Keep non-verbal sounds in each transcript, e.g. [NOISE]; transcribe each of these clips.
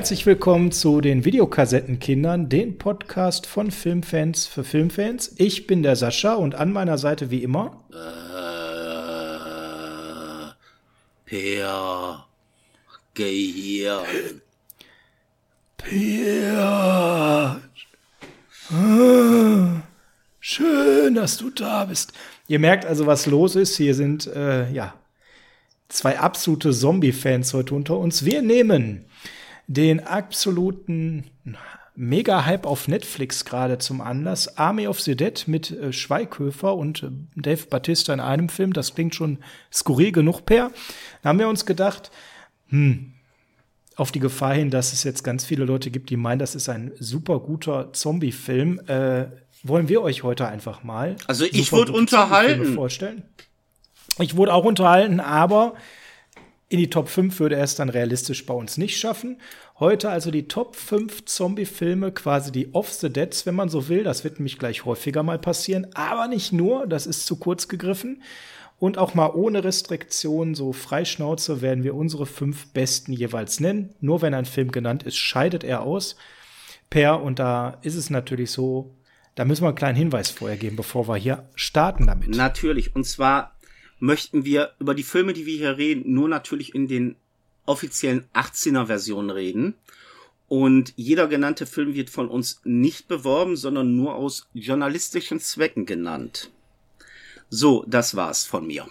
Herzlich willkommen zu den Videokassettenkindern, den Podcast von Filmfans für Filmfans. Ich bin der Sascha und an meiner Seite wie immer. Äh, Peer, geh hier. Peer. Ah, schön, dass du da bist. Ihr merkt also, was los ist. Hier sind, äh, ja, zwei absolute Zombie-Fans heute unter uns. Wir nehmen den absoluten Mega-Hype auf Netflix gerade zum Anlass. Army of the Dead mit äh, Schweighöfer und äh, Dave Batista in einem Film. Das klingt schon skurril genug, Per. Da haben wir uns gedacht, hm, auf die Gefahr hin, dass es jetzt ganz viele Leute gibt, die meinen, das ist ein super guter Zombie-Film, äh, wollen wir euch heute einfach mal. Also ich wurde unterhalten. Vorstellen. Ich wurde auch unterhalten, aber in die Top 5 würde er es dann realistisch bei uns nicht schaffen. Heute also die Top 5 Zombie-Filme, quasi die Off the Deads, wenn man so will. Das wird nämlich gleich häufiger mal passieren. Aber nicht nur, das ist zu kurz gegriffen. Und auch mal ohne Restriktion, so Freischnauze, werden wir unsere fünf besten jeweils nennen. Nur wenn ein Film genannt ist, scheidet er aus. Per, und da ist es natürlich so, da müssen wir einen kleinen Hinweis vorher geben, bevor wir hier starten damit. Natürlich. Und zwar möchten wir über die Filme, die wir hier reden, nur natürlich in den offiziellen 18er Versionen reden. Und jeder genannte Film wird von uns nicht beworben, sondern nur aus journalistischen Zwecken genannt. So, das war's von mir.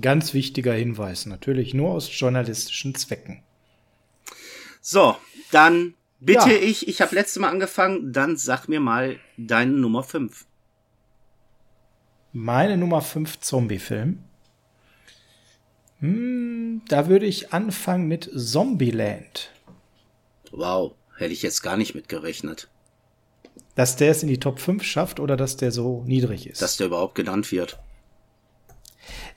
Ganz wichtiger Hinweis, natürlich nur aus journalistischen Zwecken. So, dann bitte ja. ich, ich habe letztes Mal angefangen, dann sag mir mal deine Nummer 5. Meine Nummer 5 Zombie-Film. Hm, da würde ich anfangen mit Zombieland. Wow, hätte ich jetzt gar nicht mit gerechnet. Dass der es in die Top 5 schafft oder dass der so niedrig ist? Dass der überhaupt genannt wird.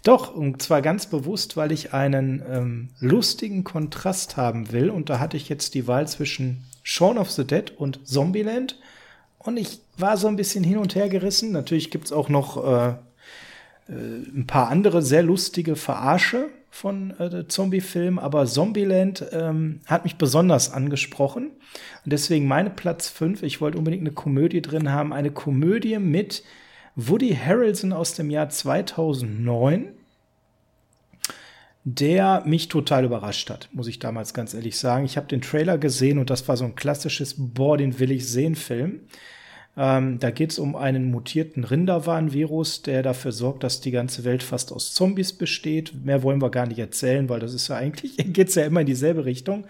Doch, und zwar ganz bewusst, weil ich einen ähm, lustigen Kontrast haben will. Und da hatte ich jetzt die Wahl zwischen Shaun of the Dead und Zombieland. Und ich war so ein bisschen hin und her gerissen. Natürlich gibt's auch noch äh, äh, ein paar andere sehr lustige Verarsche von äh, Zombie-Filmen, aber Zombieland ähm, hat mich besonders angesprochen. Und deswegen meine Platz 5. Ich wollte unbedingt eine Komödie drin haben. Eine Komödie mit Woody Harrelson aus dem Jahr 2009, der mich total überrascht hat, muss ich damals ganz ehrlich sagen. Ich habe den Trailer gesehen und das war so ein klassisches Boah, den will ich sehen Film. Ähm, da geht es um einen mutierten Rinderwarnvirus, der dafür sorgt, dass die ganze Welt fast aus Zombies besteht. Mehr wollen wir gar nicht erzählen, weil das ist ja eigentlich, [LAUGHS] geht's ja immer in dieselbe Richtung.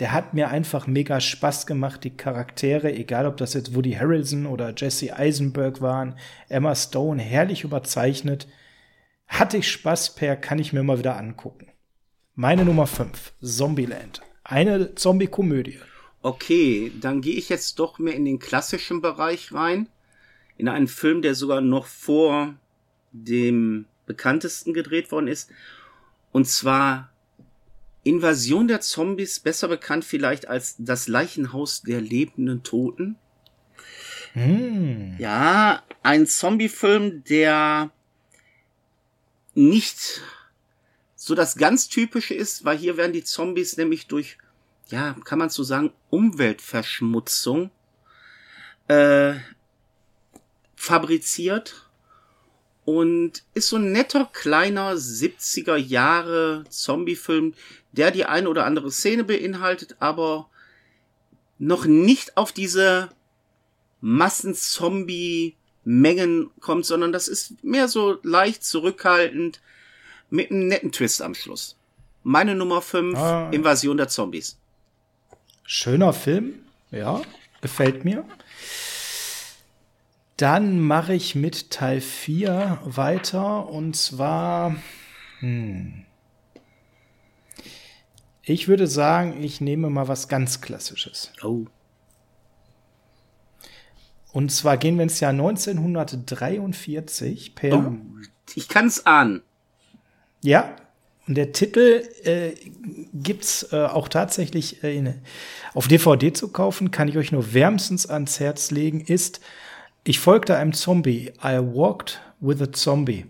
Der hat mir einfach mega Spaß gemacht, die Charaktere, egal ob das jetzt Woody Harrelson oder Jesse Eisenberg waren, Emma Stone, herrlich überzeichnet. Hatte ich Spaß per, kann ich mir mal wieder angucken. Meine Nummer 5, Zombieland. Eine Zombie-Komödie. Okay, dann gehe ich jetzt doch mehr in den klassischen Bereich rein. In einen Film, der sogar noch vor dem bekanntesten gedreht worden ist. Und zwar Invasion der Zombies, besser bekannt vielleicht als das Leichenhaus der lebenden Toten. Mm. Ja, ein Zombie-Film, der nicht so das ganz typische ist, weil hier werden die Zombies nämlich durch ja, kann man so sagen, Umweltverschmutzung äh, fabriziert. Und ist so ein netter kleiner 70er Jahre Zombie-Film, der die eine oder andere Szene beinhaltet, aber noch nicht auf diese Massenzombie-Mengen kommt, sondern das ist mehr so leicht zurückhaltend mit einem netten Twist am Schluss. Meine Nummer 5, ah. Invasion der Zombies. Schöner Film, ja, gefällt mir. Dann mache ich mit Teil 4 weiter und zwar, hm, ich würde sagen, ich nehme mal was ganz Klassisches. Oh. Und zwar gehen wir ins Jahr 1943 per. Oh, ich kann es ahnen. Ja, und der Titel äh, gibt's äh, auch tatsächlich äh, in, auf DVD zu kaufen, kann ich euch nur wärmstens ans Herz legen, ist Ich folgte einem Zombie. I walked with a Zombie.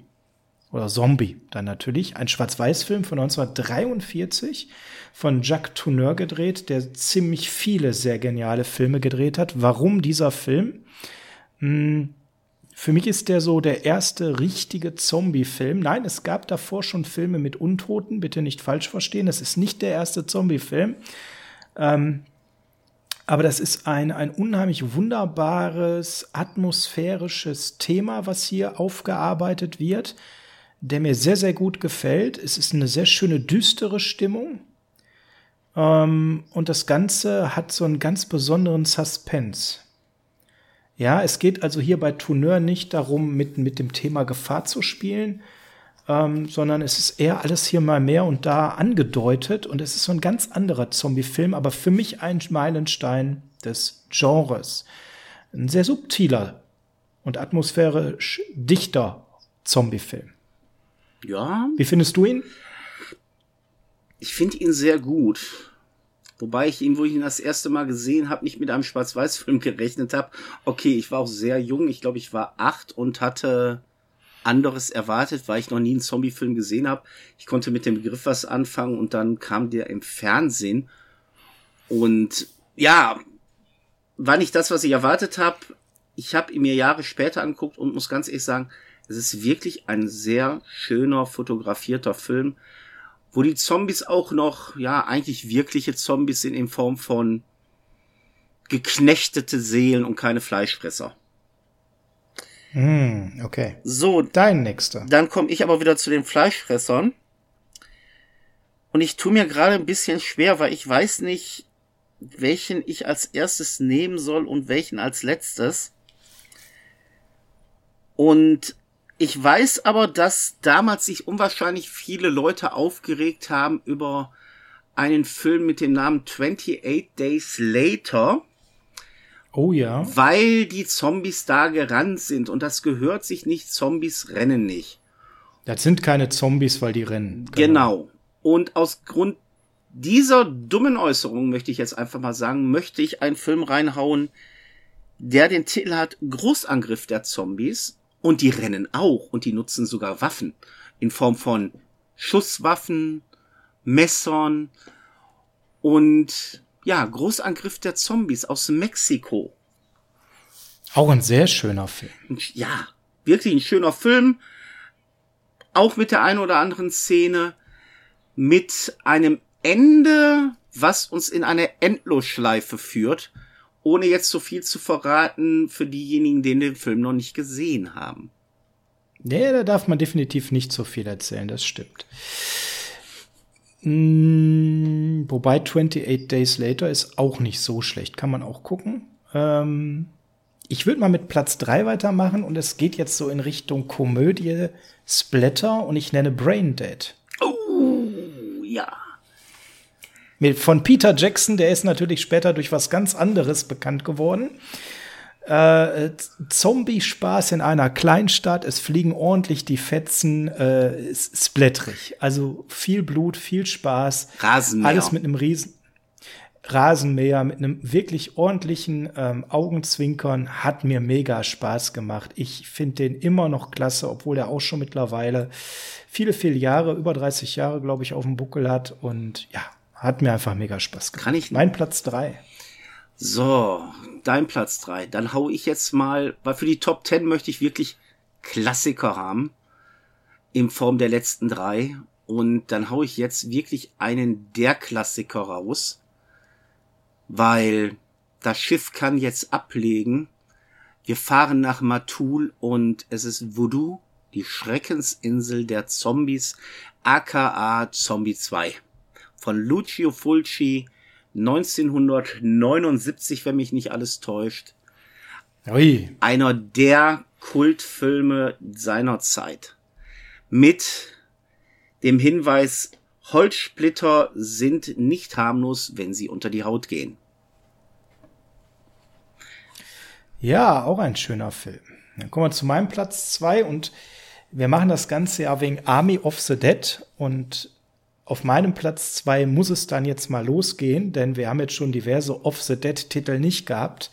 Oder Zombie dann natürlich, ein Schwarz-Weiß-Film von 1943 von Jacques Tourneur gedreht, der ziemlich viele sehr geniale Filme gedreht hat. Warum dieser Film? Hm, für mich ist der so der erste richtige Zombie-Film. Nein, es gab davor schon Filme mit Untoten, bitte nicht falsch verstehen. Das ist nicht der erste Zombie-Film. Ähm, aber das ist ein, ein unheimlich wunderbares, atmosphärisches Thema, was hier aufgearbeitet wird, der mir sehr, sehr gut gefällt. Es ist eine sehr schöne, düstere Stimmung. Ähm, und das Ganze hat so einen ganz besonderen Suspense. Ja, es geht also hier bei Tourneur nicht darum, mit, mit dem Thema Gefahr zu spielen, ähm, sondern es ist eher alles hier mal mehr und da angedeutet und es ist so ein ganz anderer Zombie-Film, aber für mich ein Meilenstein des Genres. Ein sehr subtiler und atmosphärisch dichter Zombie-Film. Ja. Wie findest du ihn? Ich finde ihn sehr gut. Wobei ich ihn, wo ich ihn das erste Mal gesehen habe, nicht mit einem Schwarz-Weiß-Film gerechnet habe. Okay, ich war auch sehr jung. Ich glaube, ich war acht und hatte anderes erwartet, weil ich noch nie einen Zombie-Film gesehen habe. Ich konnte mit dem Begriff was anfangen und dann kam der im Fernsehen. Und ja, war nicht das, was ich erwartet habe. Ich habe ihn mir Jahre später angeguckt und muss ganz ehrlich sagen, es ist wirklich ein sehr schöner fotografierter Film, wo die Zombies auch noch, ja, eigentlich wirkliche Zombies sind in Form von geknechtete Seelen und keine Fleischfresser. Mm, okay. So, dein nächster. Dann komme ich aber wieder zu den Fleischfressern. Und ich tue mir gerade ein bisschen schwer, weil ich weiß nicht, welchen ich als erstes nehmen soll und welchen als letztes. Und ich weiß aber, dass damals sich unwahrscheinlich viele Leute aufgeregt haben über einen Film mit dem Namen 28 Days Later. Oh ja. Weil die Zombies da gerannt sind und das gehört sich nicht. Zombies rennen nicht. Das sind keine Zombies, weil die rennen. Genau. genau. Und aus Grund dieser dummen Äußerung möchte ich jetzt einfach mal sagen, möchte ich einen Film reinhauen, der den Titel hat Großangriff der Zombies und die rennen auch und die nutzen sogar Waffen in Form von Schusswaffen, Messern und ja, Großangriff der Zombies aus Mexiko. Auch ein sehr schöner Film. Ja, wirklich ein schöner Film. Auch mit der einen oder anderen Szene. Mit einem Ende, was uns in eine Endlosschleife führt. Ohne jetzt so viel zu verraten für diejenigen, die den Film noch nicht gesehen haben. Nee, da darf man definitiv nicht so viel erzählen, das stimmt. Mm, wobei 28 Days Later ist auch nicht so schlecht. Kann man auch gucken. Ähm, ich würde mal mit Platz 3 weitermachen und es geht jetzt so in Richtung Komödie, Splatter und ich nenne Brain Dead. Oh, ja. Von Peter Jackson, der ist natürlich später durch was ganz anderes bekannt geworden äh, Zombie-Spaß in einer Kleinstadt, es fliegen ordentlich die Fetzen, äh, splättrig. Also viel Blut, viel Spaß. Rasenmäher. Alles mit einem riesen Rasenmäher, mit einem wirklich ordentlichen ähm, Augenzwinkern, hat mir mega Spaß gemacht. Ich finde den immer noch klasse, obwohl er auch schon mittlerweile viele, viele Jahre, über 30 Jahre, glaube ich, auf dem Buckel hat. Und ja, hat mir einfach mega Spaß gemacht. Kann ich? Mein Platz drei. So, dein Platz drei. Dann hau ich jetzt mal, weil für die Top 10 möchte ich wirklich Klassiker haben. In Form der letzten drei. Und dann hau ich jetzt wirklich einen der Klassiker raus. Weil das Schiff kann jetzt ablegen. Wir fahren nach Matul und es ist Voodoo, die Schreckensinsel der Zombies, aka Zombie 2. Von Lucio Fulci, 1979, wenn mich nicht alles täuscht. Ui. Einer der Kultfilme seiner Zeit. Mit dem Hinweis, Holzsplitter sind nicht harmlos, wenn sie unter die Haut gehen. Ja, auch ein schöner Film. Dann kommen wir zu meinem Platz zwei und wir machen das Ganze ja wegen Army of the Dead und auf meinem Platz zwei muss es dann jetzt mal losgehen, denn wir haben jetzt schon diverse Off the Dead Titel nicht gehabt.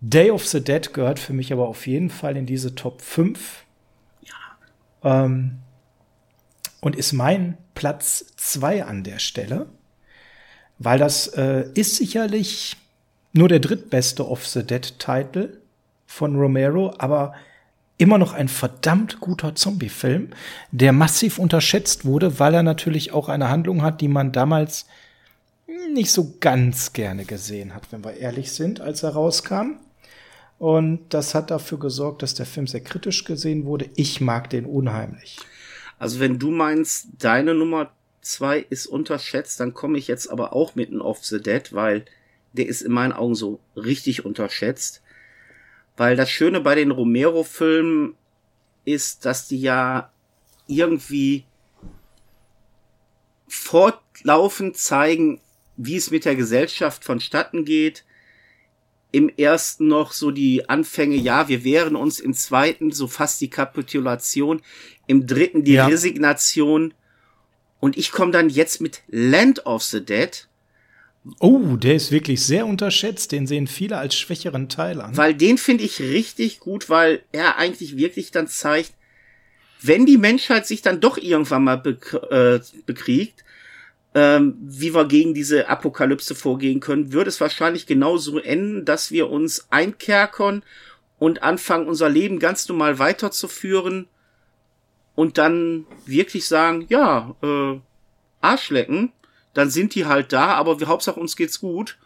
Day of the Dead gehört für mich aber auf jeden Fall in diese Top 5. Ja. Ähm, und ist mein Platz zwei an der Stelle, weil das äh, ist sicherlich nur der drittbeste Off the Dead Titel von Romero, aber immer noch ein verdammt guter Zombie-Film, der massiv unterschätzt wurde, weil er natürlich auch eine Handlung hat, die man damals nicht so ganz gerne gesehen hat, wenn wir ehrlich sind, als er rauskam. Und das hat dafür gesorgt, dass der Film sehr kritisch gesehen wurde. Ich mag den unheimlich. Also wenn du meinst, deine Nummer zwei ist unterschätzt, dann komme ich jetzt aber auch mitten Off the Dead, weil der ist in meinen Augen so richtig unterschätzt. Weil das Schöne bei den Romero-Filmen ist, dass die ja irgendwie fortlaufend zeigen, wie es mit der Gesellschaft vonstatten geht. Im ersten noch so die Anfänge, ja, wir wehren uns, im zweiten so fast die Kapitulation, im dritten die ja. Resignation. Und ich komme dann jetzt mit Land of the Dead, Oh, der ist wirklich sehr unterschätzt. Den sehen viele als schwächeren Teil an. Weil den finde ich richtig gut, weil er eigentlich wirklich dann zeigt, wenn die Menschheit sich dann doch irgendwann mal bek äh, bekriegt, ähm, wie wir gegen diese Apokalypse vorgehen können, würde es wahrscheinlich genauso enden, dass wir uns einkerkern und anfangen, unser Leben ganz normal weiterzuführen und dann wirklich sagen, ja, äh, Arschlecken, dann sind die halt da, aber wir, Hauptsache uns geht's gut.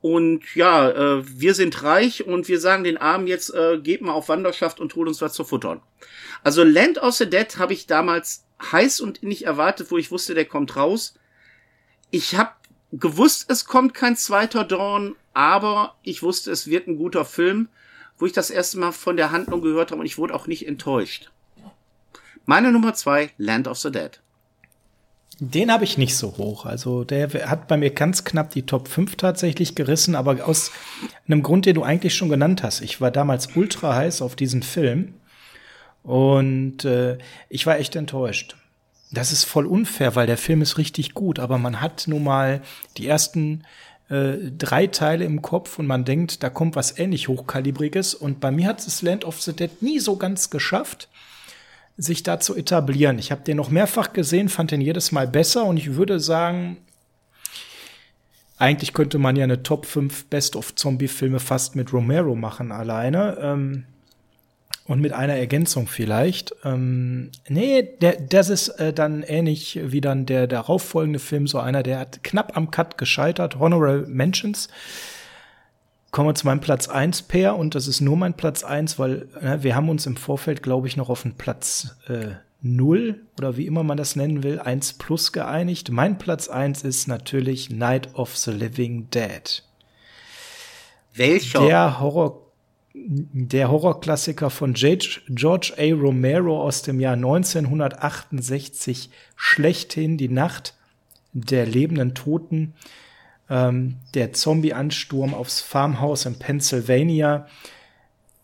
Und ja, äh, wir sind reich und wir sagen den Armen jetzt, äh, geht mal auf Wanderschaft und holt uns was zu futtern. Also Land of the Dead habe ich damals heiß und nicht erwartet, wo ich wusste, der kommt raus. Ich habe gewusst, es kommt kein zweiter Dawn, aber ich wusste, es wird ein guter Film, wo ich das erste Mal von der Handlung gehört habe und ich wurde auch nicht enttäuscht. Meine Nummer zwei, Land of the Dead. Den habe ich nicht so hoch. Also der hat bei mir ganz knapp die Top 5 tatsächlich gerissen, aber aus einem Grund, den du eigentlich schon genannt hast. Ich war damals ultra heiß auf diesen Film und äh, ich war echt enttäuscht. Das ist voll unfair, weil der Film ist richtig gut, aber man hat nun mal die ersten äh, drei Teile im Kopf und man denkt, da kommt was ähnlich hochkalibriges und bei mir hat es Land of the Dead nie so ganz geschafft sich da zu etablieren. Ich habe den noch mehrfach gesehen, fand den jedes Mal besser und ich würde sagen, eigentlich könnte man ja eine Top 5 Best-of-Zombie-Filme fast mit Romero machen alleine. Ähm, und mit einer Ergänzung vielleicht. Ähm, nee, der, das ist äh, dann ähnlich wie dann der darauffolgende Film, so einer, der hat knapp am Cut gescheitert, Honorable Mentions kommen wir zu meinem Platz 1 Pair und das ist nur mein Platz 1, weil äh, wir haben uns im Vorfeld, glaube ich, noch auf den Platz äh, 0 oder wie immer man das nennen will, 1 plus geeinigt. Mein Platz 1 ist natürlich Night of the Living Dead. Welcher? Der Horror der Horrorklassiker von George A. Romero aus dem Jahr 1968 schlechthin die Nacht der lebenden Toten ähm, der Zombie-Ansturm aufs Farmhaus in Pennsylvania.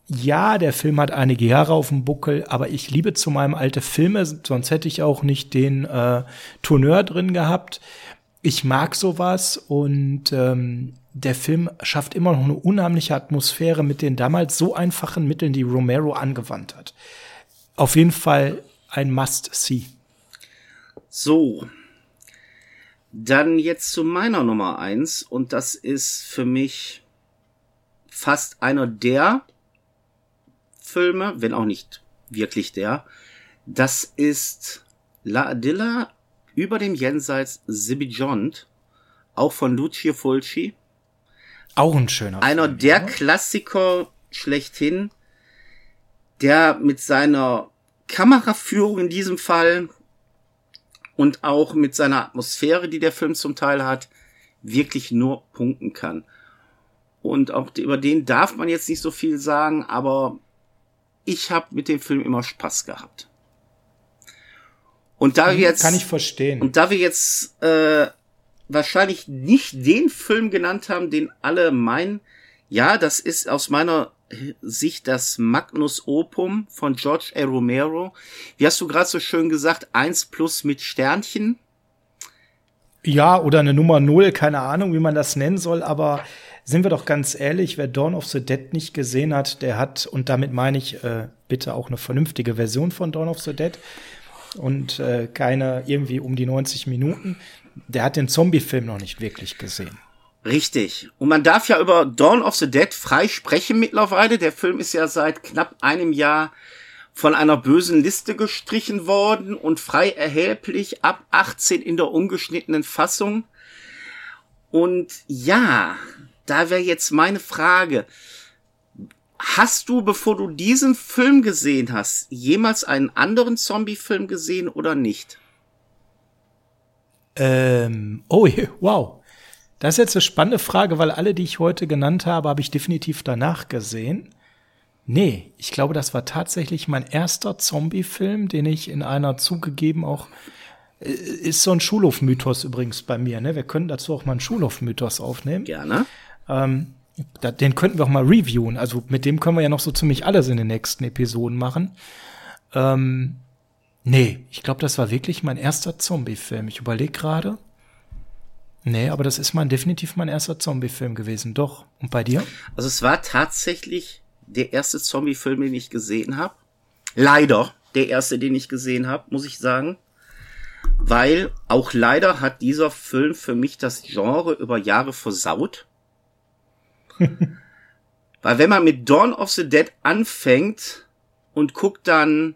Ja, der Film hat einige Jahre auf dem Buckel, aber ich liebe zu meinem alte Filme, sonst hätte ich auch nicht den äh, Tourneur drin gehabt. Ich mag sowas und ähm, der Film schafft immer noch eine unheimliche Atmosphäre mit den damals so einfachen Mitteln, die Romero angewandt hat. Auf jeden Fall ein Must-See. So, dann jetzt zu meiner Nummer eins und das ist für mich fast einer der Filme, wenn auch nicht wirklich der. Das ist La Adilla über dem Jenseits Sibijont, auch von Lucio Fulci. Auch ein schöner Einer Film, der ja. Klassiker schlechthin, der mit seiner Kameraführung in diesem Fall und auch mit seiner Atmosphäre, die der Film zum Teil hat, wirklich nur punkten kann. Und auch über den darf man jetzt nicht so viel sagen, aber ich habe mit dem Film immer Spaß gehabt. Und da wir mhm, jetzt kann ich verstehen. Und da wir jetzt äh, wahrscheinlich nicht den Film genannt haben, den alle meinen, ja, das ist aus meiner sich das Magnus Opum von George A. Romero. Wie hast du gerade so schön gesagt, eins plus mit Sternchen? Ja, oder eine Nummer null, keine Ahnung, wie man das nennen soll, aber sind wir doch ganz ehrlich, wer Dawn of the Dead nicht gesehen hat, der hat, und damit meine ich äh, bitte auch eine vernünftige Version von Dawn of the Dead und äh, keine irgendwie um die 90 Minuten. Der hat den Zombie-Film noch nicht wirklich gesehen. Richtig. Und man darf ja über Dawn of the Dead frei sprechen mittlerweile. Der Film ist ja seit knapp einem Jahr von einer bösen Liste gestrichen worden und frei erhältlich ab 18 in der ungeschnittenen Fassung. Und ja, da wäre jetzt meine Frage. Hast du, bevor du diesen Film gesehen hast, jemals einen anderen Zombie-Film gesehen oder nicht? Ähm, oh, [LAUGHS] wow. Das ist jetzt eine spannende Frage, weil alle, die ich heute genannt habe, habe ich definitiv danach gesehen. Nee, ich glaube, das war tatsächlich mein erster Zombie-Film, den ich in einer zugegeben auch äh, ist so ein Schulhof-Mythos übrigens bei mir. Ne? Wir können dazu auch mal einen Schulhof-Mythos aufnehmen. Gerne. Ähm, da, den könnten wir auch mal reviewen. Also mit dem können wir ja noch so ziemlich alles in den nächsten Episoden machen. Ähm, nee, ich glaube, das war wirklich mein erster Zombie-Film. Ich überlege gerade. Nee, aber das ist mein definitiv mein erster Zombie-Film gewesen. Doch. Und bei dir? Also es war tatsächlich der erste Zombie-Film, den ich gesehen habe. Leider der erste, den ich gesehen habe, muss ich sagen. Weil auch leider hat dieser Film für mich das Genre über Jahre versaut. [LAUGHS] Weil wenn man mit Dawn of the Dead anfängt und guckt dann,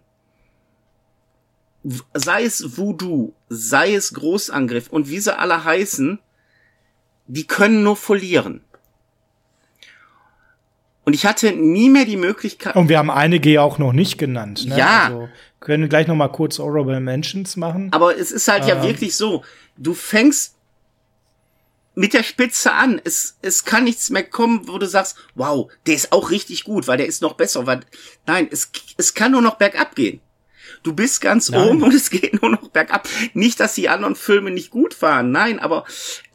sei es Voodoo, sei es Großangriff und wie sie alle heißen, die können nur verlieren. Und ich hatte nie mehr die Möglichkeit. Und wir haben einige ja auch noch nicht genannt. Ne? Ja. Also können gleich noch mal kurz Honorable Mentions machen. Aber es ist halt ähm. ja wirklich so. Du fängst mit der Spitze an. Es, es kann nichts mehr kommen, wo du sagst, wow, der ist auch richtig gut, weil der ist noch besser. Weil, nein, es, es kann nur noch bergab gehen. Du bist ganz nein. oben und es geht nur noch bergab. Nicht, dass die anderen Filme nicht gut waren, nein, aber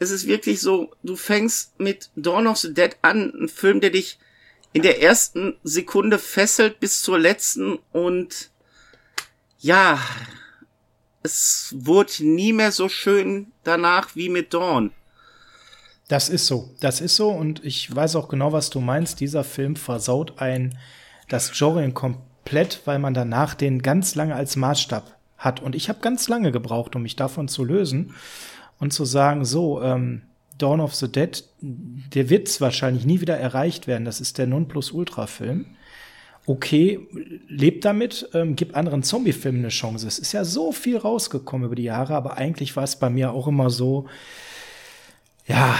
es ist wirklich so, du fängst mit Dawn of the Dead an, ein Film, der dich in der ersten Sekunde fesselt bis zur letzten und ja, es wurde nie mehr so schön danach wie mit Dawn. Das ist so, das ist so und ich weiß auch genau, was du meinst. Dieser Film versaut ein das Genre komplett, weil man danach den ganz lange als Maßstab hat. Und ich habe ganz lange gebraucht, um mich davon zu lösen und zu sagen, so, ähm, Dawn of the Dead, der wird wahrscheinlich nie wieder erreicht werden. Das ist der Nonplusultra-Film. Okay, lebt damit, ähm, gib anderen Zombie-Filmen eine Chance. Es ist ja so viel rausgekommen über die Jahre, aber eigentlich war es bei mir auch immer so, ja,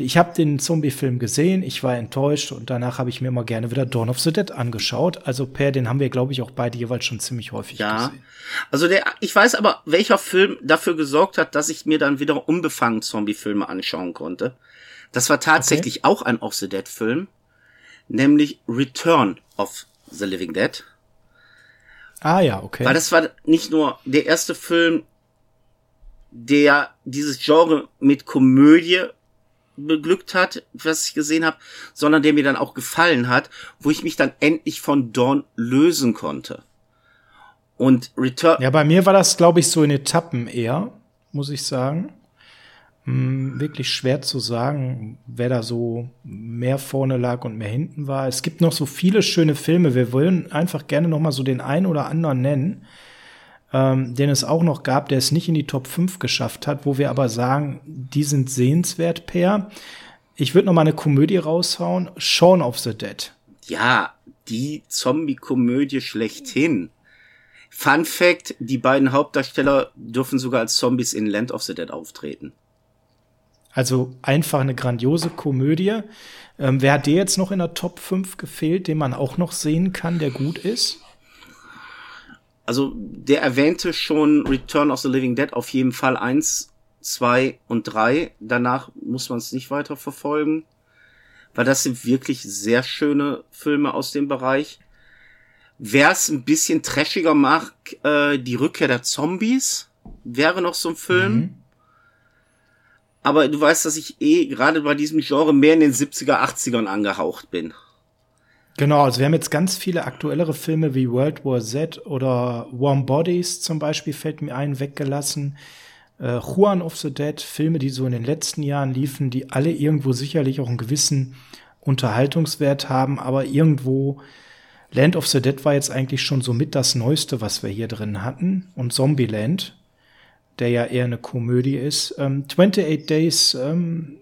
ich habe den Zombie-Film gesehen, ich war enttäuscht und danach habe ich mir mal gerne wieder Dawn of the Dead angeschaut. Also Per, den haben wir, glaube ich, auch beide jeweils schon ziemlich häufig ja. gesehen. Also der, ich weiß aber, welcher Film dafür gesorgt hat, dass ich mir dann wieder unbefangen Zombie-Filme anschauen konnte. Das war tatsächlich okay. auch ein Of the Dead-Film, nämlich Return of the Living Dead. Ah ja, okay. Weil das war nicht nur der erste Film, der dieses Genre mit Komödie beglückt hat, was ich gesehen habe, sondern der mir dann auch gefallen hat, wo ich mich dann endlich von Dawn lösen konnte. Und Return. Ja, bei mir war das, glaube ich, so in Etappen eher, muss ich sagen. Hm, wirklich schwer zu sagen, wer da so mehr vorne lag und mehr hinten war. Es gibt noch so viele schöne Filme. Wir wollen einfach gerne noch mal so den einen oder anderen nennen ähm, den es auch noch gab, der es nicht in die Top 5 geschafft hat, wo wir aber sagen, die sind sehenswert, Per. Ich würde noch mal eine Komödie raushauen, Shaun of the Dead. Ja, die Zombie-Komödie schlechthin. Fun Fact, die beiden Hauptdarsteller dürfen sogar als Zombies in Land of the Dead auftreten. Also einfach eine grandiose Komödie. Ähm, wer hat dir jetzt noch in der Top 5 gefehlt, den man auch noch sehen kann, der gut ist? Also der erwähnte schon Return of the Living Dead auf jeden Fall eins, zwei und drei. Danach muss man es nicht weiter verfolgen, weil das sind wirklich sehr schöne Filme aus dem Bereich. Wer es ein bisschen trashiger mag, äh, die Rückkehr der Zombies wäre noch so ein Film. Mhm. Aber du weißt, dass ich eh gerade bei diesem Genre mehr in den 70er, 80ern angehaucht bin. Genau, also wir haben jetzt ganz viele aktuellere Filme wie World War Z oder Warm Bodies zum Beispiel fällt mir ein, weggelassen. Äh, Juan of the Dead, Filme, die so in den letzten Jahren liefen, die alle irgendwo sicherlich auch einen gewissen Unterhaltungswert haben, aber irgendwo Land of the Dead war jetzt eigentlich schon so mit das Neueste, was wir hier drin hatten. Und Zombieland, der ja eher eine Komödie ist. Ähm, 28 Days ähm,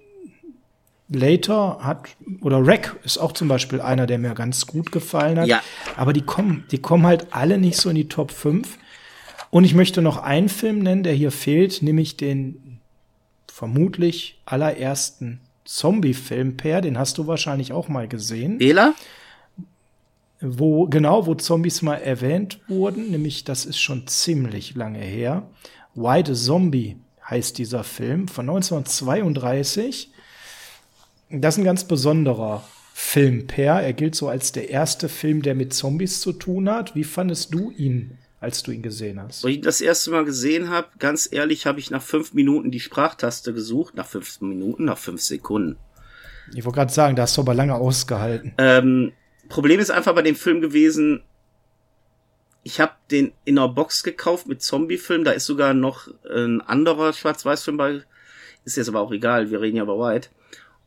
Later hat, oder Wreck ist auch zum Beispiel einer, der mir ganz gut gefallen hat. Ja. Aber die kommen, die kommen halt alle nicht so in die Top 5. Und ich möchte noch einen Film nennen, der hier fehlt, nämlich den vermutlich allerersten Zombie-Film, Per, den hast du wahrscheinlich auch mal gesehen. Bela? Wo, genau, wo Zombies mal erwähnt wurden, nämlich das ist schon ziemlich lange her. White Zombie heißt dieser Film von 1932. Das ist ein ganz besonderer Film, Per. Er gilt so als der erste Film, der mit Zombies zu tun hat. Wie fandest du ihn, als du ihn gesehen hast? Wo ich ihn das erste Mal gesehen habe, ganz ehrlich, habe ich nach fünf Minuten die Sprachtaste gesucht. Nach fünf Minuten, nach fünf Sekunden. Ich wollte gerade sagen, da hast du aber lange ausgehalten. Ähm, Problem ist einfach bei dem Film gewesen, ich habe den in einer Box gekauft mit Zombie-Film. Da ist sogar noch ein anderer Schwarz-Weiß-Film bei. Ist jetzt aber auch egal, wir reden ja über White.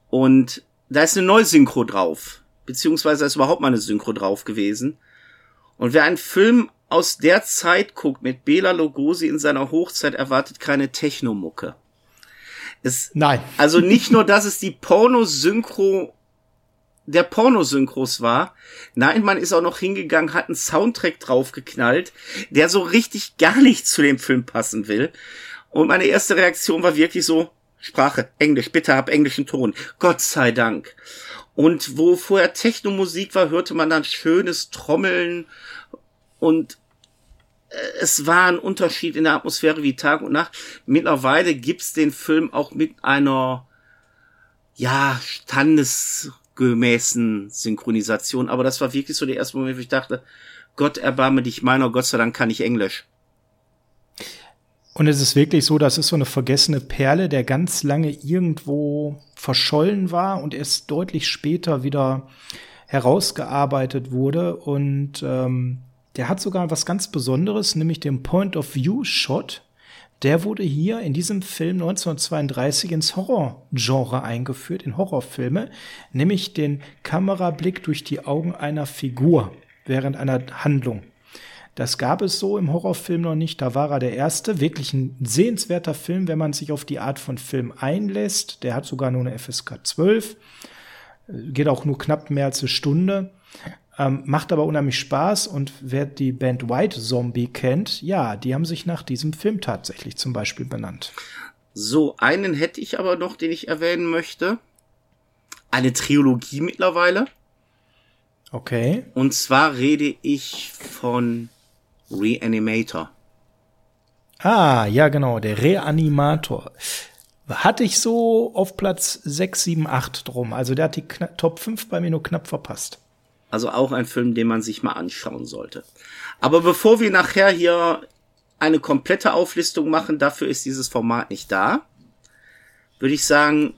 Und da ist eine Neusynchro drauf. Beziehungsweise ist überhaupt mal eine Synchro drauf gewesen. Und wer einen Film aus der Zeit guckt mit Bela Lugosi in seiner Hochzeit, erwartet keine Technomucke. Es, Nein. [LAUGHS] Also nicht nur, dass es die Pornosynchro der Pornosynchros war. Nein, man ist auch noch hingegangen, hat einen Soundtrack draufgeknallt, der so richtig gar nicht zu dem Film passen will. Und meine erste Reaktion war wirklich so, Sprache, Englisch, bitte hab englischen Ton. Gott sei Dank. Und wo vorher Technomusik war, hörte man dann schönes Trommeln und äh, es war ein Unterschied in der Atmosphäre wie Tag und Nacht. Mittlerweile gibt's den Film auch mit einer, ja, standesgemäßen Synchronisation. Aber das war wirklich so der erste Moment, wo ich dachte, Gott erbarme dich meiner, Gott sei Dank kann ich Englisch. Und es ist wirklich so, das ist so eine vergessene Perle, der ganz lange irgendwo verschollen war und erst deutlich später wieder herausgearbeitet wurde. Und ähm, der hat sogar was ganz Besonderes, nämlich den Point-of-View-Shot. Der wurde hier in diesem Film 1932 ins Horrorgenre eingeführt, in Horrorfilme, nämlich den Kamerablick durch die Augen einer Figur während einer Handlung. Das gab es so im Horrorfilm noch nicht. Da war er der erste. Wirklich ein sehenswerter Film, wenn man sich auf die Art von Film einlässt. Der hat sogar nur eine FSK 12. Geht auch nur knapp mehr als eine Stunde. Ähm, macht aber unheimlich Spaß. Und wer die Band White Zombie kennt, ja, die haben sich nach diesem Film tatsächlich zum Beispiel benannt. So, einen hätte ich aber noch, den ich erwähnen möchte. Eine Trilogie mittlerweile. Okay. Und zwar rede ich von Reanimator. Ah, ja, genau, der Reanimator. Hatte ich so auf Platz 6, 7, 8 drum. Also der hat die Kna Top 5 bei mir nur knapp verpasst. Also auch ein Film, den man sich mal anschauen sollte. Aber bevor wir nachher hier eine komplette Auflistung machen, dafür ist dieses Format nicht da, würde ich sagen,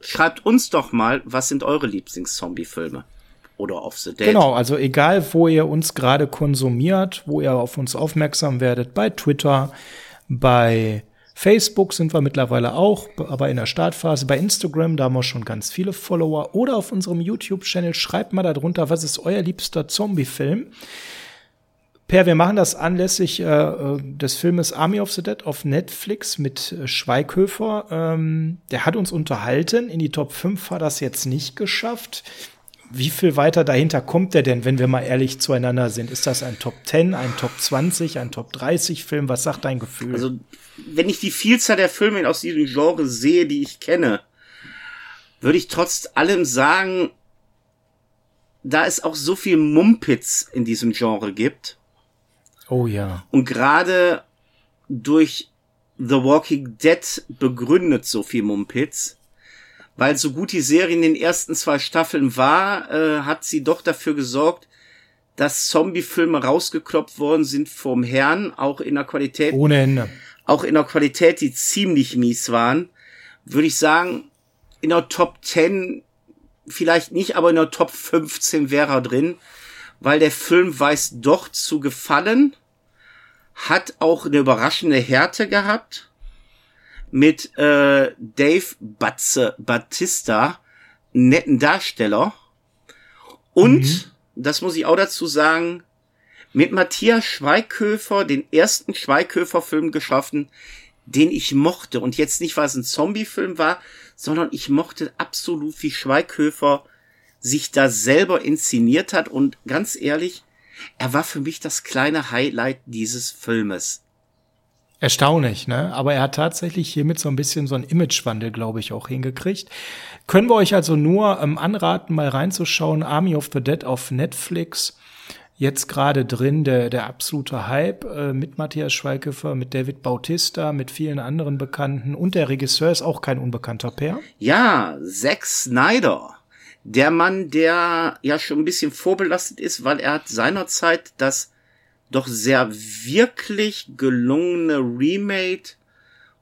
schreibt uns doch mal, was sind eure Lieblings-Zombie-Filme? Oder Off the Dead. Genau, also egal, wo ihr uns gerade konsumiert, wo ihr auf uns aufmerksam werdet, bei Twitter, bei Facebook sind wir mittlerweile auch, aber in der Startphase. Bei Instagram, da haben wir schon ganz viele Follower. Oder auf unserem YouTube-Channel, schreibt mal darunter, was ist euer liebster Zombie-Film? Per, wir machen das anlässlich äh, des Filmes Army of the Dead auf Netflix mit äh, Schweighöfer. Ähm, der hat uns unterhalten. In die Top 5 hat das jetzt nicht geschafft wie viel weiter dahinter kommt der denn, wenn wir mal ehrlich zueinander sind? Ist das ein Top 10, ein Top 20, ein Top 30 Film? Was sagt dein Gefühl? Also, wenn ich die Vielzahl der Filme aus diesem Genre sehe, die ich kenne, würde ich trotz allem sagen, da es auch so viel Mumpitz in diesem Genre gibt. Oh ja. Und gerade durch The Walking Dead begründet so viel Mumpitz weil so gut die Serie in den ersten zwei Staffeln war, äh, hat sie doch dafür gesorgt, dass Zombie-Filme rausgekloppt worden sind vom Herrn, auch in der Qualität. Ohne Ende. Auch in der Qualität, die ziemlich mies waren. Würde ich sagen, in der Top 10 vielleicht nicht, aber in der Top 15 wäre er drin, weil der Film weiß doch zu gefallen, hat auch eine überraschende Härte gehabt mit äh, Dave Batze Batista, netten Darsteller. Und mhm. das muss ich auch dazu sagen, mit Matthias Schweighöfer den ersten Schweighöfer-Film geschaffen, den ich mochte. Und jetzt nicht, weil es ein Zombie-Film war, sondern ich mochte absolut, wie Schweighöfer sich da selber inszeniert hat. Und ganz ehrlich, er war für mich das kleine Highlight dieses Filmes. Erstaunlich, ne? Aber er hat tatsächlich hiermit so ein bisschen so einen Imagewandel, glaube ich, auch hingekriegt. Können wir euch also nur ähm, anraten, mal reinzuschauen. Army of the Dead auf Netflix. Jetzt gerade drin der, der absolute Hype äh, mit Matthias Schweighöfer, mit David Bautista, mit vielen anderen Bekannten. Und der Regisseur ist auch kein unbekannter Pair. Ja, Zack Snyder. Der Mann, der ja schon ein bisschen vorbelastet ist, weil er hat seinerzeit das doch sehr wirklich gelungene Remake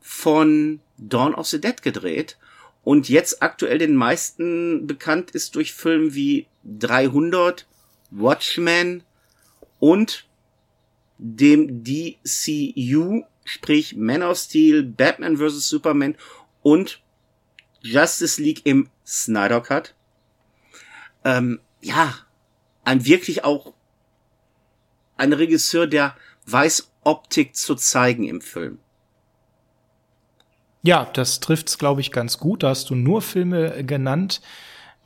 von Dawn of the Dead gedreht und jetzt aktuell den meisten bekannt ist durch Filme wie 300, Watchmen und dem DCU, sprich Man of Steel, Batman vs. Superman und Justice League im Snyder Cut. Ähm, ja, ein wirklich auch ein Regisseur, der weiß, Optik zu zeigen im Film. Ja, das trifft's, glaube ich, ganz gut. Da hast du nur Filme genannt,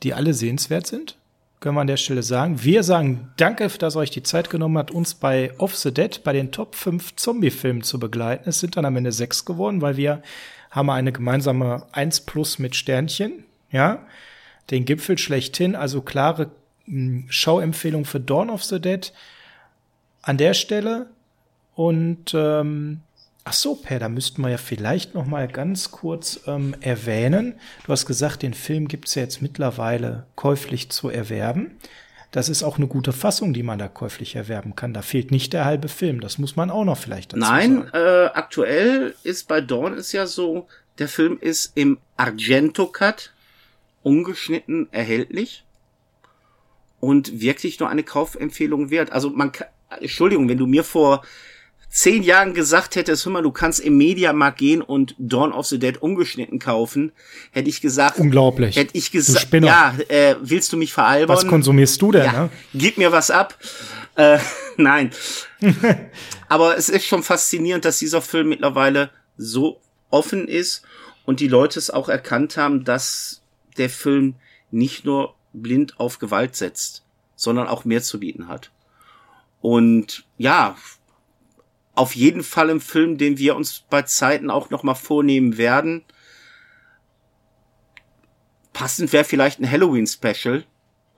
die alle sehenswert sind. Können wir an der Stelle sagen. Wir sagen danke, dass euch die Zeit genommen habt, uns bei Off the Dead bei den Top 5 Zombie-Filmen zu begleiten. Es sind dann am Ende sechs geworden, weil wir haben eine gemeinsame 1 plus mit Sternchen. Ja, den Gipfel schlechthin. Also klare hm, Schauempfehlung für Dawn of the Dead an der Stelle. Und ähm, ach so, Per, da müssten wir ja vielleicht noch mal ganz kurz ähm, erwähnen. Du hast gesagt, den Film gibt's ja jetzt mittlerweile käuflich zu erwerben. Das ist auch eine gute Fassung, die man da käuflich erwerben kann. Da fehlt nicht der halbe Film. Das muss man auch noch vielleicht dazu Nein, sagen. Äh, aktuell ist bei Dawn ist ja so, der Film ist im Argento Cut ungeschnitten erhältlich und wirklich nur eine Kaufempfehlung wert. Also man kann, Entschuldigung, wenn du mir vor zehn Jahren gesagt hättest, hör mal, du kannst im Mediamarkt gehen und Dawn of the Dead ungeschnitten kaufen, hätte ich gesagt. Unglaublich. Hätte ich gesagt, ja, äh, willst du mich veralbern? Was konsumierst du denn? Ja, ne? Gib mir was ab. Äh, [LAUGHS] nein. [LAUGHS] Aber es ist schon faszinierend, dass dieser Film mittlerweile so offen ist und die Leute es auch erkannt haben, dass der Film nicht nur blind auf Gewalt setzt, sondern auch mehr zu bieten hat. Und ja, auf jeden Fall im Film, den wir uns bei Zeiten auch noch mal vornehmen werden. Passend wäre vielleicht ein Halloween Special.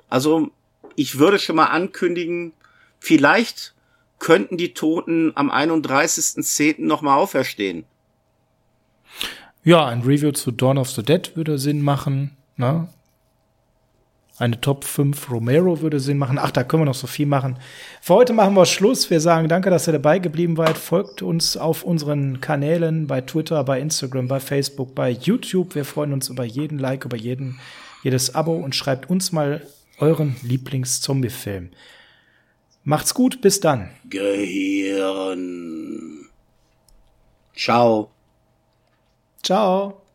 Also ich würde schon mal ankündigen, vielleicht könnten die Toten am 31.10. noch mal auferstehen. Ja, ein Review zu Dawn of the Dead würde Sinn machen. Ne? Eine Top 5 Romero würde Sinn machen. Ach, da können wir noch so viel machen. Für heute machen wir Schluss. Wir sagen danke, dass ihr dabei geblieben seid. Folgt uns auf unseren Kanälen bei Twitter, bei Instagram, bei Facebook, bei YouTube. Wir freuen uns über jeden Like, über jeden, jedes Abo und schreibt uns mal euren Lieblings-Zombie-Film. Macht's gut, bis dann. Gehirn. Ciao. Ciao.